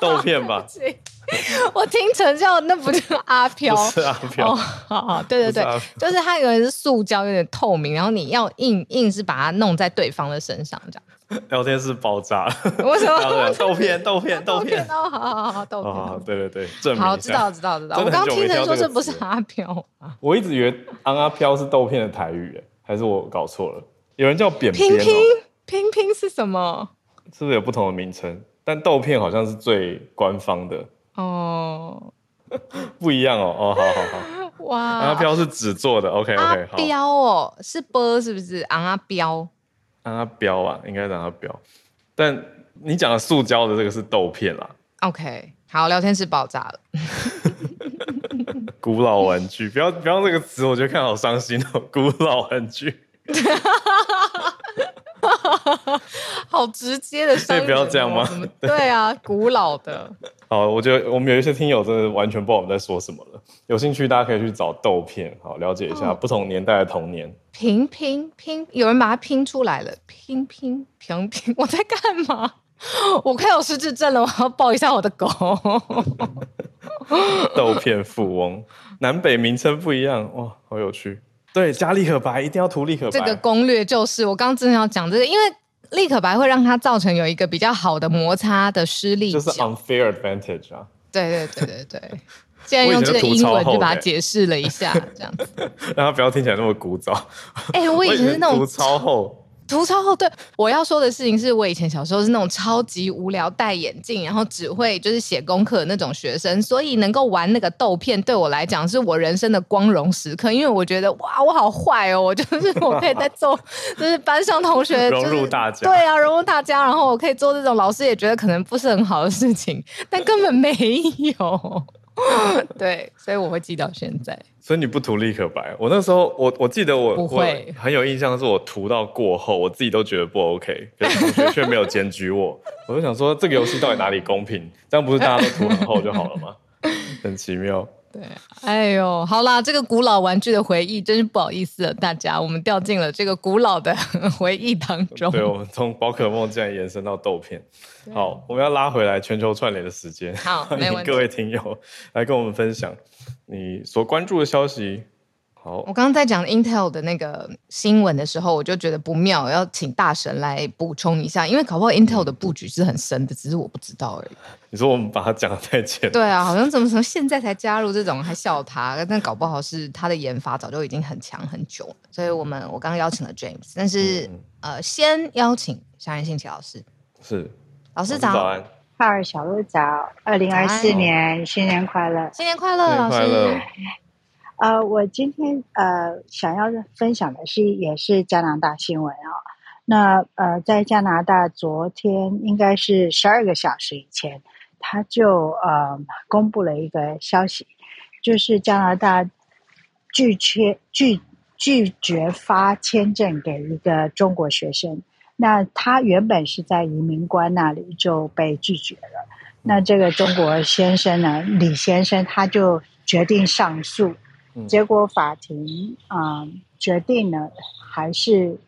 豆片吧？我听成叫那不叫阿飘，不是阿飘。哦，好好，对对对，就是它有点是塑胶，有点透明，然后你要硬硬是把它弄在对方的身上，这样。聊天室爆炸了，为什么？豆片，豆片，豆片。哦，好好好，豆片。对对对，好，知道知道知道。我刚听成说这不是阿飘啊，我一直以为昂阿飘是豆片的台语，哎，还是我搞错了？有人叫扁扁拼拼是什么？是不是有不同的名称？但豆片好像是最官方的哦，不一样哦。哦，好好好，哇！阿飘是纸做的，OK OK。阿标哦，是波是不是？昂阿标，昂阿标啊，应该是昂阿标。但你讲的塑胶的这个是豆片啦。OK，好，聊天室爆炸了。古老玩具，不要不要这个词，我觉得看好伤心哦。古老玩具。好直接的，所以不要这样吗？对啊，古老的。好，我觉得我们有一些听友真的完全不知道我们在说什么了。有兴趣大家可以去找豆片，好了解一下不同年代的童年。拼拼拼，有人把它拼出来了。拼拼平拼，我在干嘛？我快有失智症了，我要抱一下我的狗。豆片富翁，南北名称不一样，哇，好有趣。对，加立可白一定要涂立可白。这个攻略就是我刚刚正要讲这个，因为立可白会让它造成有一个比较好的摩擦的施力，就是 unfair advantage 啊。对对对对对，现在用这个英文就把它解释了一下，这样子，让它不要听起来那么古早。哎、欸，我以前是那种涂超厚。涂超厚，对，我要说的事情是我以前小时候是那种超级无聊戴眼镜，然后只会就是写功课的那种学生，所以能够玩那个豆片对我来讲是我人生的光荣时刻，因为我觉得哇，我好坏哦，我就是我可以在做，就是班上同学、就是、融入大家，对啊，融入大家，然后我可以做这种老师也觉得可能不是很好的事情，但根本没有。对，所以我会记到现在。所以你不涂立刻白？我那时候，我我记得我不会我很有印象，是我涂到过后，我自己都觉得不 OK，可是同学却没有检举我。我就想说，这个游戏到底哪里公平？这样不是大家都涂很厚就好了吗？很奇妙。对，哎呦，好啦，这个古老玩具的回忆，真是不好意思了，大家，我们掉进了这个古老的 回忆当中。对，我们从宝可梦竟然延伸到豆片。好，我们要拉回来全球串联的时间。好。各位听友来跟我们分享你所关注的消息。好，我刚刚在讲 Intel 的那个新闻的时候，我就觉得不妙，要请大神来补充一下，因为搞不好 Intel 的布局是很深的，只是我不知道而已。你说我们把它讲得太浅？对啊，好像怎么从现在才加入这种，还笑他，但搞不好是他的研发早就已经很强很久了。所以我们我刚刚邀请了 James，但是、嗯、呃，先邀请香艳馨琪老师。是，老师早。早安。哈小鹿早，二零二四年新年快乐，新年快乐，老师。呃，我今天呃想要分享的是，也是加拿大新闻啊、哦。那呃，在加拿大昨天应该是十二个小时以前，他就呃公布了一个消息，就是加拿大拒缺拒拒绝发签证给一个中国学生。那他原本是在移民官那里就被拒绝了。那这个中国先生呢，李先生他就决定上诉。结果法庭啊、呃、决定呢，还是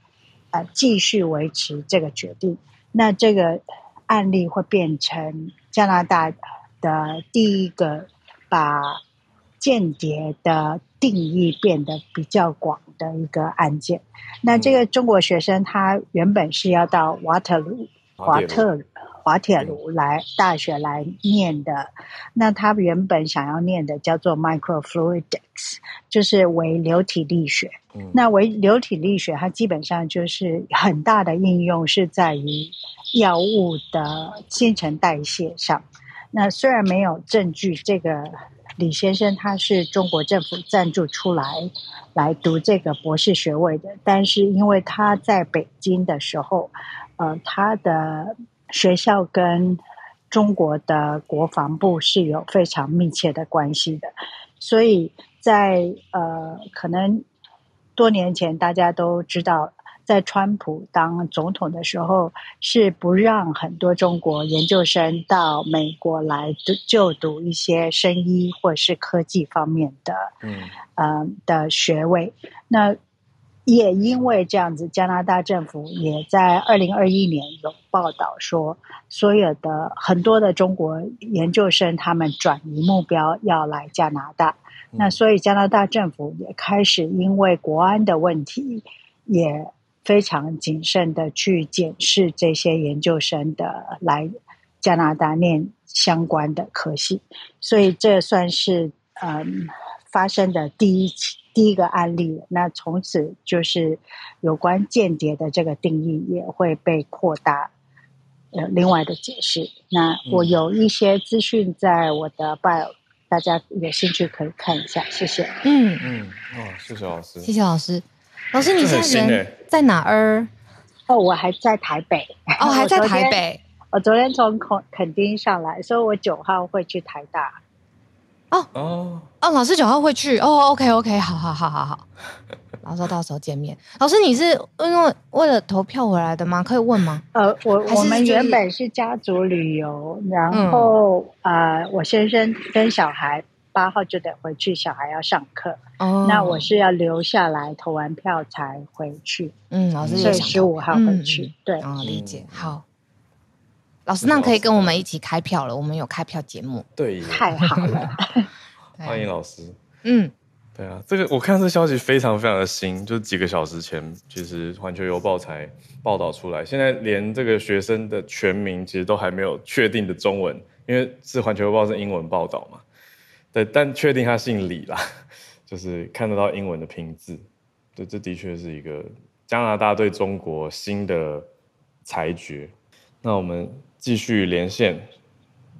呃继续维持这个决定。那这个案例会变成加拿大的第一个把间谍的定义变得比较广的一个案件。那这个中国学生他原本是要到瓦特鲁瓦特。滑铁卢来大学来念的，那他原本想要念的叫做 microfluidics，就是微流体力学。嗯、那微流体力学它基本上就是很大的应用是在于药物的新陈代谢上。那虽然没有证据，这个李先生他是中国政府赞助出来来读这个博士学位的，但是因为他在北京的时候，呃，他的学校跟中国的国防部是有非常密切的关系的，所以在呃，可能多年前大家都知道，在川普当总统的时候，是不让很多中国研究生到美国来就读一些生医或是科技方面的，嗯，呃的学位。那也因为这样子，加拿大政府也在二零二一年有报道说，所有的很多的中国研究生他们转移目标要来加拿大，那所以加拿大政府也开始因为国安的问题，也非常谨慎的去检视这些研究生的来加拿大念相关的科系，所以这算是嗯发生的第一起。第一个案例，那从此就是有关间谍的这个定义也会被扩大，呃，另外的解释。那我有一些资讯在我的 bio，大家有兴趣可以看一下。谢谢。嗯嗯，哦，谢谢老师，谢谢老师。老师，你现在人在哪儿？哦，我还在台北。哦，还 在台北。我昨天从垦垦丁上来，所以我九号会去台大。哦哦哦！老师九号会去哦。OK OK，好好好好好。老师 到时候见面。老师，你是因为为了投票回来的吗？可以问吗？呃，我我们原本是家族旅游，然后啊、嗯呃，我先生跟小孩八号就得回去，小孩要上课。哦，那我是要留下来投完票才回去。嗯，老师所以十五号回去。嗯、对，啊、哦，理解。好。老师，那可以跟我们一起开票了。我们有开票节目，对，太好了，欢迎老师。嗯，对啊，这个我看这消息非常非常的新，就是几个小时前，其实环球邮报才报道出来。现在连这个学生的全名其实都还没有确定的中文，因为是环球邮报是英文报道嘛。对，但确定他姓李啦，就是看得到英文的拼字。对，这的确是一个加拿大对中国新的裁决。那我们。继续连线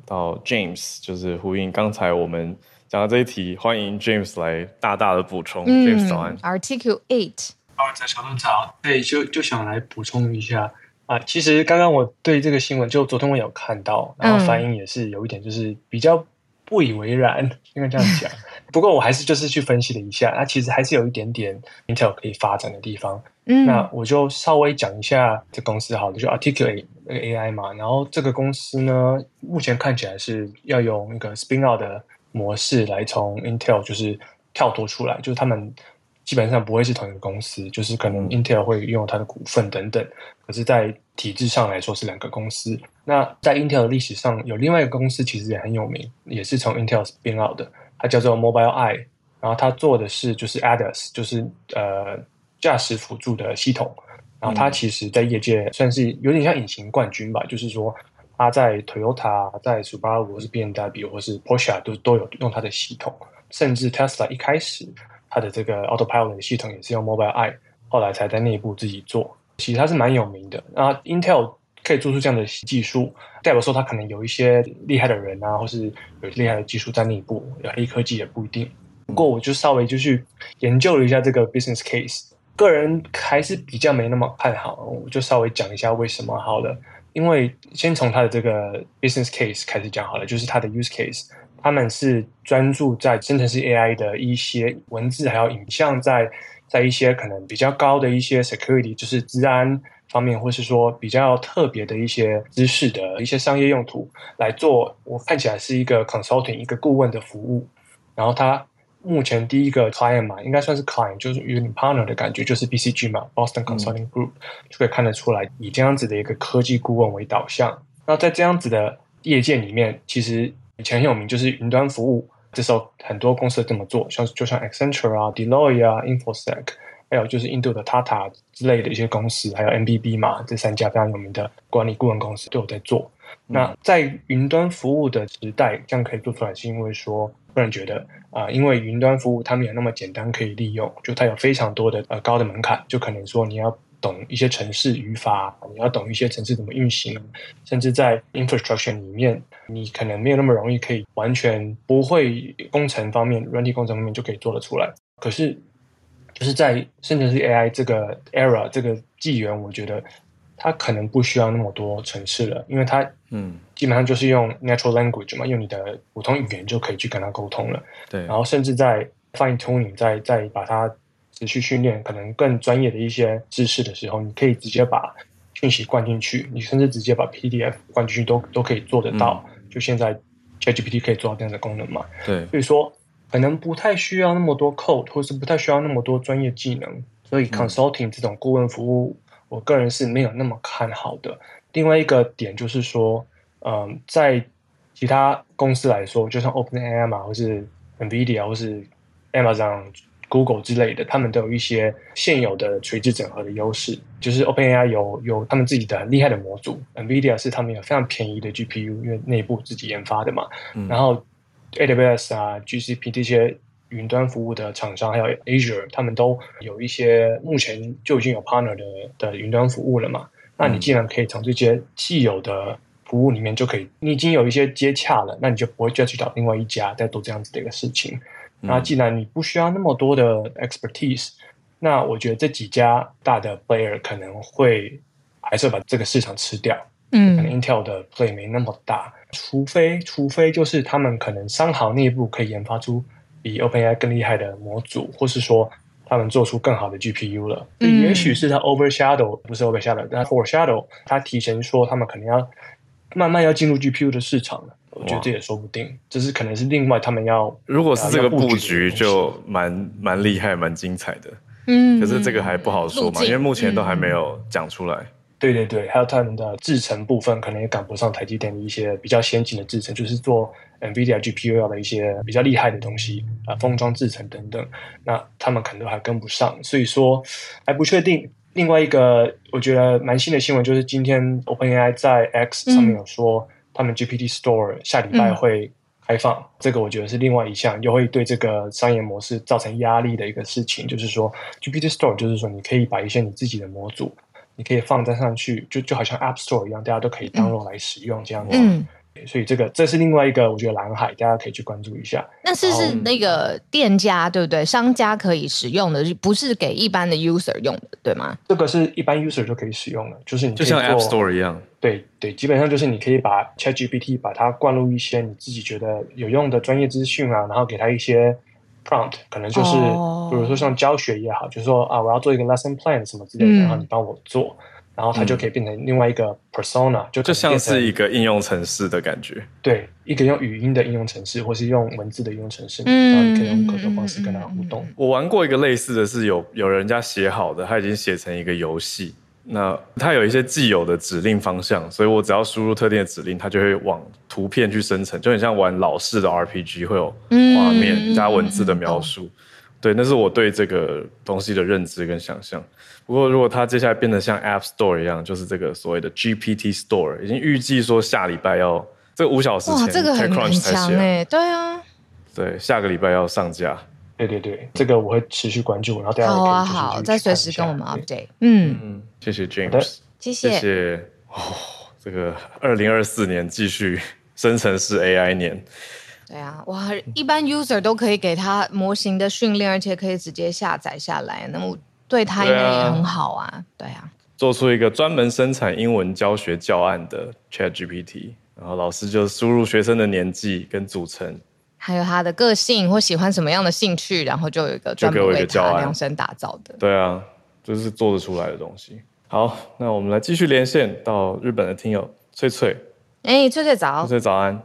到 James，就是呼应刚才我们讲的这一题，欢迎 James 来大大的补充。嗯、James 早安，Articulate。好，在小东早，对，就就想来补充一下啊。其实刚刚我对这个新闻，就昨天我有看到，然后反应也是有一点，就是比较不以为然，应该这样讲。不过我还是就是去分析了一下，那其实还是有一点点 Intel 可以发展的地方。嗯，那我就稍微讲一下这公司好了，就 Articulate 那个 AI 嘛。然后这个公司呢，目前看起来是要用一个 spin out 的模式来从 Intel 就是跳脱出来，就是他们基本上不会是同一个公司，就是可能 Intel 会拥有它的股份等等。可是，在体制上来说是两个公司。那在 Intel 的历史上，有另外一个公司其实也很有名，也是从 Intel spin out 的。它叫做 Mobileye，然后它做的是就是 ADAS，就是呃驾驶辅助的系统。然后它其实在业界算是有点像隐形冠军吧，就是说它在 Toyota、在 Subaru 或是 BMW 或是 Porsche 都都有用它的系统，甚至 Tesla 一开始它的这个 Autopilot 的系统也是用 Mobileye，后来才在内部自己做。其实它是蛮有名的。然后 Intel 可以做出这样的技术，代表说它可能有一些厉害的人啊，或是有厉害的技术在内部，有黑科技也不一定。不过我就稍微就去研究了一下这个 business case，个人还是比较没那么看好。我就稍微讲一下为什么好了，因为先从它的这个 business case 开始讲好了，就是它的 use case，他们是专注在生成式 AI 的一些文字还有影像在在一些可能比较高的一些 security，就是治安。方面，或是说比较特别的一些知识的一些商业用途来做，我看起来是一个 consulting 一个顾问的服务。然后他目前第一个 client 嘛，应该算是 client，就是有点 partner 的感觉，就是 BCG 嘛，Boston Consulting Group，嗯，就可以看得出来，以这样子的一个科技顾问为导向。那在这样子的业界里面，其实以前很有名就是云端服务，这时候很多公司这么做，像就像 Accenture 啊、Deloitte 啊、Infosec。还有就是印度的 Tata 之类的一些公司，还有 MBB 嘛，这三家非常有名的管理顾问公司都有在做。嗯、那在云端服务的时代，这样可以做出来，是因为说个人觉得啊、呃，因为云端服务它没有那么简单可以利用，就它有非常多的呃高的门槛，就可能说你要懂一些程式语法，你要懂一些程式怎么运行，甚至在 infrastructure 里面，你可能没有那么容易可以完全不会工程方面、软体工程方面就可以做得出来。可是就是在生成式 AI 这个 era 这个纪元，我觉得它可能不需要那么多程式了，因为它嗯，基本上就是用 natural language 嘛，用你的普通语言就可以去跟它沟通了。对，然后甚至在 fine tuning，在在把它持续训练，可能更专业的一些知识的时候，你可以直接把讯息灌进去，你甚至直接把 PDF 灌进去都都可以做得到。嗯、就现在 ChatGPT 可以做到这样的功能嘛？对，所以说。可能不太需要那么多 code，或是不太需要那么多专业技能，所以 consulting 这种顾问服务，我个人是没有那么看好的。另外一个点就是说，嗯，在其他公司来说，就像 OpenAI 嘛，或是 NVIDIA，或是 Amazon、Google 之类的，他们都有一些现有的垂直整合的优势。就是 OpenAI 有有他们自己的很厉害的模组，NVIDIA 是他们有非常便宜的 GPU，因为内部自己研发的嘛，嗯、然后。AWS 啊，GCP 这些云端服务的厂商，还有 Azure，他们都有一些目前就已经有 partner 的的云端服务了嘛。那你既然可以从这些既有的服务里面就可以，你已经有一些接洽了，那你就不会再去找另外一家再做这样子的一个事情。那既然你不需要那么多的 expertise，那我觉得这几家大的 player 可能会还是会把这个市场吃掉。嗯，可能 Intel 的 play 没那么大。除非，除非就是他们可能商行内部可以研发出比 OpenAI 更厉害的模组，或是说他们做出更好的 GPU 了。嗯，也许是他 overshadow，不是 overshadow，但 foreshadow，他提前说他们可能要慢慢要进入 GPU 的市场了。我觉得这也说不定，这是可能是另外他们要。如果是这个布局，就蛮蛮厉害、蛮精彩的。嗯，可是这个还不好说嘛，因为目前都还没有讲出来。对对对，还有他们的制程部分可能也赶不上台积电的一些比较先进的制程，就是做 NVIDIA GPU 的一些比较厉害的东西啊，封装制程等等，那他们可能都还跟不上，所以说还不确定。另外一个我觉得蛮新的新闻就是今天 OpenAI 在 X 上面有说，嗯、他们 GPT Store 下礼拜会开放，嗯、这个我觉得是另外一项又会对这个商业模式造成压力的一个事情，就是说 GPT Store 就是说你可以把一些你自己的模组。你可以放在上去，就就好像 App Store 一样，大家都可以 download 来使用这样子。嗯，所以这个这是另外一个我觉得蓝海，大家可以去关注一下。那是是那个店家对不对？商家可以使用的，不是给一般的 user 用的，对吗？这个是一般 user 就可以使用的，就是你就像 App Store 一样。对对，基本上就是你可以把 ChatGPT 把它灌入一些你自己觉得有用的专业资讯啊，然后给它一些。prompt 可能就是，比如说像教学也好，就是说啊，我要做一个 lesson plan 什么之类的，嗯、然后你帮我做，然后它就可以变成另外一个 persona，、嗯、就就像是一个应用程式的感觉。对，一个用语音的应用程式，或是用文字的应用程式，嗯、然后你可以用各种方式跟它互动。我玩过一个类似的是有有人家写好的，他已经写成一个游戏。那它有一些既有的指令方向，所以我只要输入特定的指令，它就会往图片去生成，就很像玩老式的 RPG，会有画面加文字的描述。嗯、对，那是我对这个东西的认知跟想象。不过，如果它接下来变得像 App Store 一样，就是这个所谓的 GPT Store，已经预计说下礼拜要这五小时前，哇，这个很很强哎，对啊，对，下个礼拜要上架。对对对，这个我会持续关注，然后大家好啊好，再随时跟我们 update。嗯嗯，谢谢 James，谢谢谢谢。哦，这个二零二四年继续生成式 AI 年。对啊，哇，一般 user 都可以给他模型的训练，而且可以直接下载下来，那么对他应该也很好啊。对啊，做出一个专门生产英文教学教案的 ChatGPT，然后老师就输入学生的年纪跟组成。还有他的个性或喜欢什么样的兴趣，然后就有一个专门为他量身打造的。对啊，就是做得出来的东西。好，那我们来继续连线到日本的听友翠翠。哎，翠翠早，翠翠早安。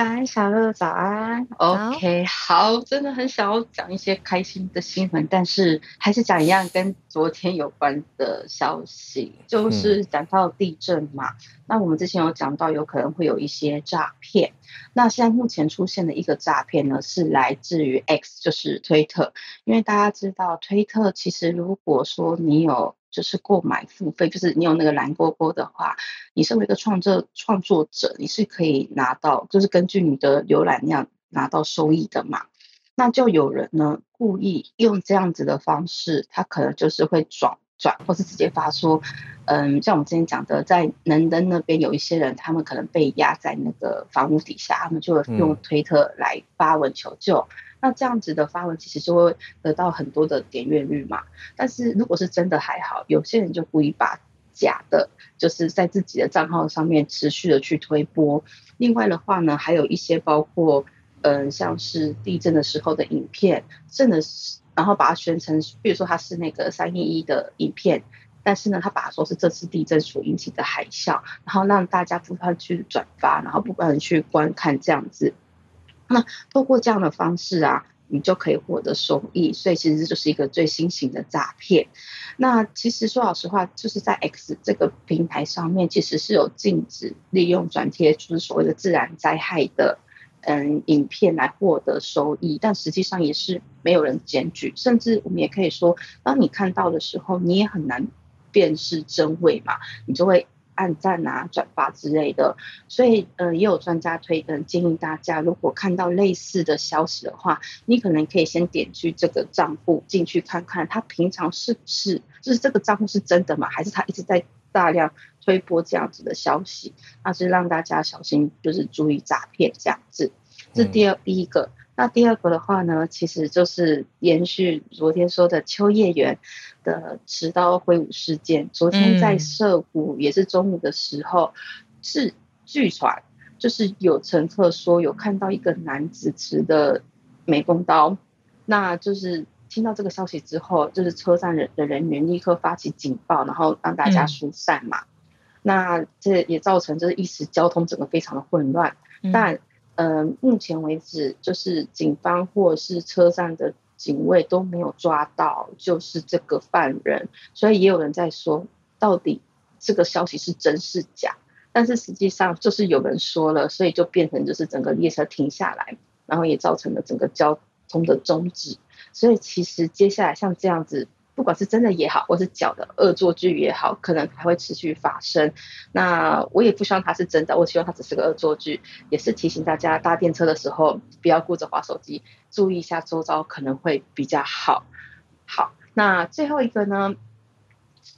早安，小乐早安。OK，好，真的很想要讲一些开心的新闻，但是还是讲一样跟昨天有关的消息，就是讲到地震嘛。嗯、那我们之前有讲到，有可能会有一些诈骗。那现在目前出现的一个诈骗呢，是来自于 X，就是推特。因为大家知道，推特其实如果说你有就是购买付费，就是你有那个蓝勾勾的话，你身为一个创作创作者，你是可以拿到，就是根据你的浏览量拿到收益的嘛。那就有人呢故意用这样子的方式，他可能就是会转转，或是直接发说，嗯，像我们之前讲的，在能登那边有一些人，他们可能被压在那个房屋底下，他们就用推特来发文求救。嗯那这样子的发文其实就会得到很多的点阅率嘛，但是如果是真的还好，有些人就故意把假的，就是在自己的账号上面持续的去推播。另外的话呢，还有一些包括，嗯、像是地震的时候的影片，真的是，然后把它宣称，比如说它是那个三一一的影片，但是呢，他把它说是这次地震所引起的海啸，然后让大家不断去转发，然后不断去观看这样子。那透过这样的方式啊，你就可以获得收益，所以其实就是一个最新型的诈骗。那其实说老实话，就是在 X 这个平台上面，其实是有禁止利用转贴，就是所谓的自然灾害的嗯影片来获得收益，但实际上也是没有人检举，甚至我们也可以说，当你看到的时候，你也很难辨识真伪嘛，你就会。按赞啊，转发之类的，所以呃，也有专家推，嗯，建议大家如果看到类似的消息的话，你可能可以先点去这个账户进去看看，他平常是不是就是这个账户是真的吗？还是他一直在大量推播这样子的消息？那是让大家小心，就是注意诈骗这样子。这第二第一个。那第二个的话呢，其实就是延续昨天说的秋叶原的持刀挥舞事件。昨天在涩谷也是中午的时候，是据传就是有乘客说有看到一个男子持的美工刀，那就是听到这个消息之后，就是车站人的人员立刻发起警报，然后让大家疏散嘛。那这也造成就是一时交通整个非常的混乱，但。嗯，目前为止，就是警方或是车站的警卫都没有抓到，就是这个犯人，所以也有人在说，到底这个消息是真是假。但是实际上就是有人说了，所以就变成就是整个列车停下来，然后也造成了整个交通的终止。所以其实接下来像这样子。不管是真的也好，或是假的恶作剧也好，可能还会持续发生。那我也不希望它是真的，我希望它只是个恶作剧。也是提醒大家搭电车的时候，不要顾着划手机，注意一下周遭，可能会比较好。好，那最后一个呢，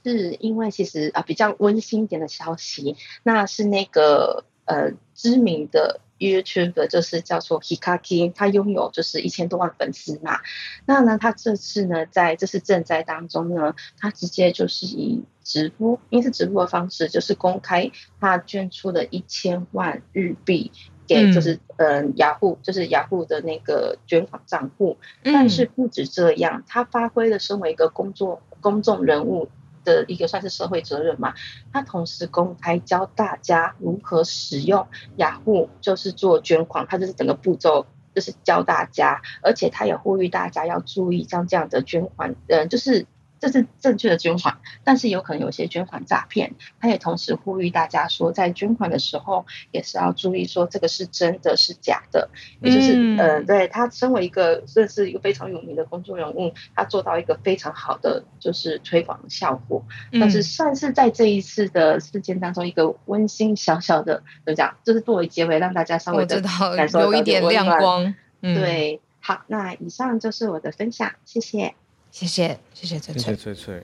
是因为其实啊比较温馨一点的消息，那是那个呃知名的。YouTube 就是叫做 Hikaki，他拥有就是一千多万粉丝嘛。那呢，他这次呢，在这次赈灾当中呢，他直接就是以直播，因为是直播的方式，就是公开他捐出了一千万日币给就是嗯雅虎，就是雅虎的那个捐款账户。但是不止这样，他发挥了身为一个工作公众人物。的一个算是社会责任嘛，他同时公开教大家如何使用雅虎，就是做捐款，他就是整个步骤就是教大家，而且他也呼吁大家要注意像这样的捐款，嗯，就是。这是正确的捐款，但是有可能有些捐款诈骗。他也同时呼吁大家说，在捐款的时候也是要注意说这个是真的是假的。也就是，嗯、呃，对他身为一个算是一个非常有名的公众人物，他做到一个非常好的就是推广的效果。但是算是在这一次的事件当中一个温馨小小的，怎么讲，就是作为结尾，让大家稍微的感受到有一点亮光。嗯、对，好，那以上就是我的分享，谢谢。谢谢谢谢翠翠翠翠，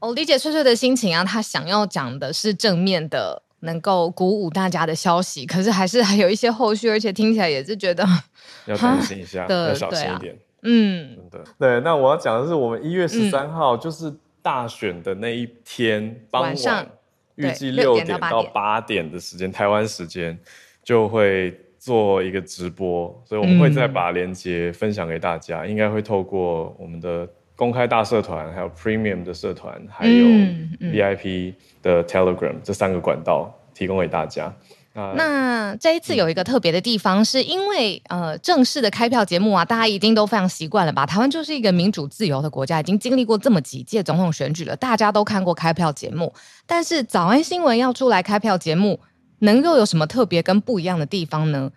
我理解翠翠的心情啊，她想要讲的是正面的，能够鼓舞大家的消息，可是还是还有一些后续，而且听起来也是觉得 要担心一下，要小心一点。啊、嗯，真的。对，那我要讲的是，我们一月十三号就是大选的那一天傍晚，预计六点到八点的时间，台湾时间就会做一个直播，所以我们会再把链接分享给大家，嗯、应该会透过我们的。公开大社团，还有 Premium 的社团，还有 VIP 的 Telegram、这三个管道提供给大家。那，那这一次有一个特别的地方，是因为呃正式的开票节目啊，大家一定都非常习惯了吧？台湾就是一个民主自由的国家，已经经历过这么几届总统选举了，大家都看过开票节目。但是早安新闻要出来开票节目，能够有什么特别跟不一样的地方呢？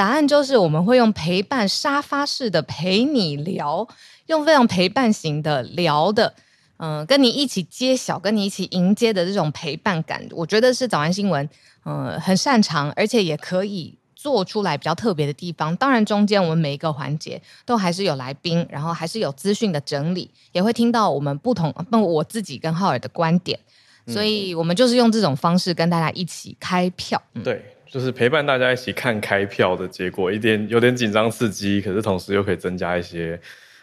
答案就是我们会用陪伴沙发式的陪你聊。用非常陪伴型的聊的，嗯、呃，跟你一起揭晓，跟你一起迎接的这种陪伴感，我觉得是早安新闻，嗯、呃，很擅长，而且也可以做出来比较特别的地方。当然，中间我们每一个环节都还是有来宾，然后还是有资讯的整理，也会听到我们不同，那我自己跟浩尔的观点，所以我们就是用这种方式跟大家一起开票。嗯、对，就是陪伴大家一起看开票的结果，一点有点紧张刺激，可是同时又可以增加一些。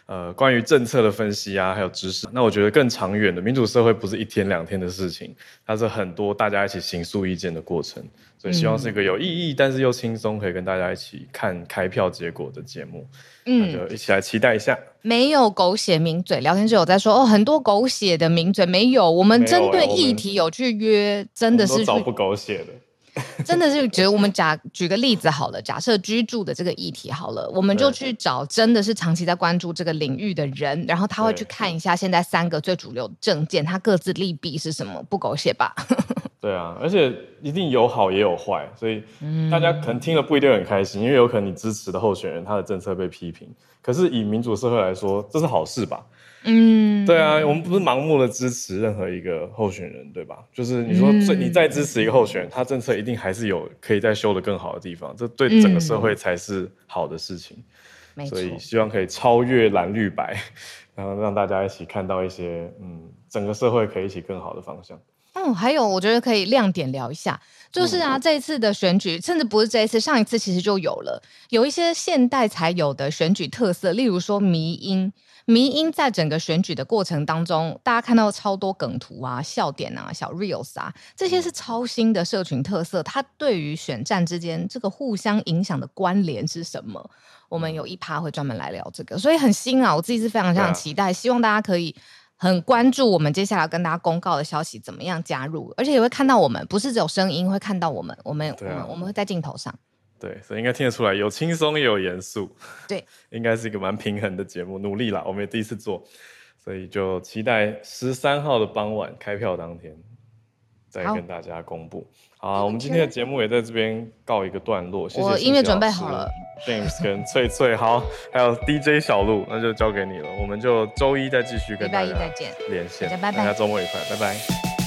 呃，关于政策的分析啊，还有知识，那我觉得更长远的民主社会不是一天两天的事情，它是很多大家一起形塑意见的过程，所以希望是一个有意义，嗯、但是又轻松，可以跟大家一起看开票结果的节目，嗯，那就一起来期待一下。没有狗血名嘴，聊天室有在说哦，很多狗血的名嘴没有，我们针对议题有去约，真的是找不狗血的。真的是觉得我们假举个例子好了，假设居住的这个议题好了，我们就去找真的是长期在关注这个领域的人，然后他会去看一下现在三个最主流的政见，他各自利弊是什么，不狗血吧？对啊，而且一定有好也有坏，所以大家可能听了不一定很开心，因为有可能你支持的候选人他的政策被批评，可是以民主社会来说，这是好事吧？嗯，对啊，我们不是盲目的支持任何一个候选人，对吧？就是你说最你再支持一个候选人，他政策一定还是有可以再修的更好的地方，这对整个社会才是好的事情。所以希望可以超越蓝绿白，然后让大家一起看到一些嗯，整个社会可以一起更好的方向。嗯，还有我觉得可以亮点聊一下，就是啊，这一次的选举，甚至不是这一次，上一次其实就有了，有一些现代才有的选举特色，例如说迷因。迷因在整个选举的过程当中，大家看到超多梗图啊、笑点啊、小 reels 啊，这些是超新的社群特色。它对于选战之间这个互相影响的关联是什么？我们有一趴会专门来聊这个，所以很新啊！我自己是非常非常期待，希望大家可以很关注我们接下来跟大家公告的消息，怎么样加入，而且也会看到我们，不是只有声音，会看到我们，我们，我们，我们会在镜头上。对，所以应该听得出来，有轻松也有严肃。对，应该是一个蛮平衡的节目，努力啦，我们也第一次做，所以就期待十三号的傍晚开票当天。再跟大家公布。好，好，我们今天的节目也在这边告一个段落。谢谢。我音乐准备好了，James 跟翠翠，好，还有 DJ 小路，那就交给你了。我们就周一再继续跟大家连线。拜拜，大家周末愉快，拜拜。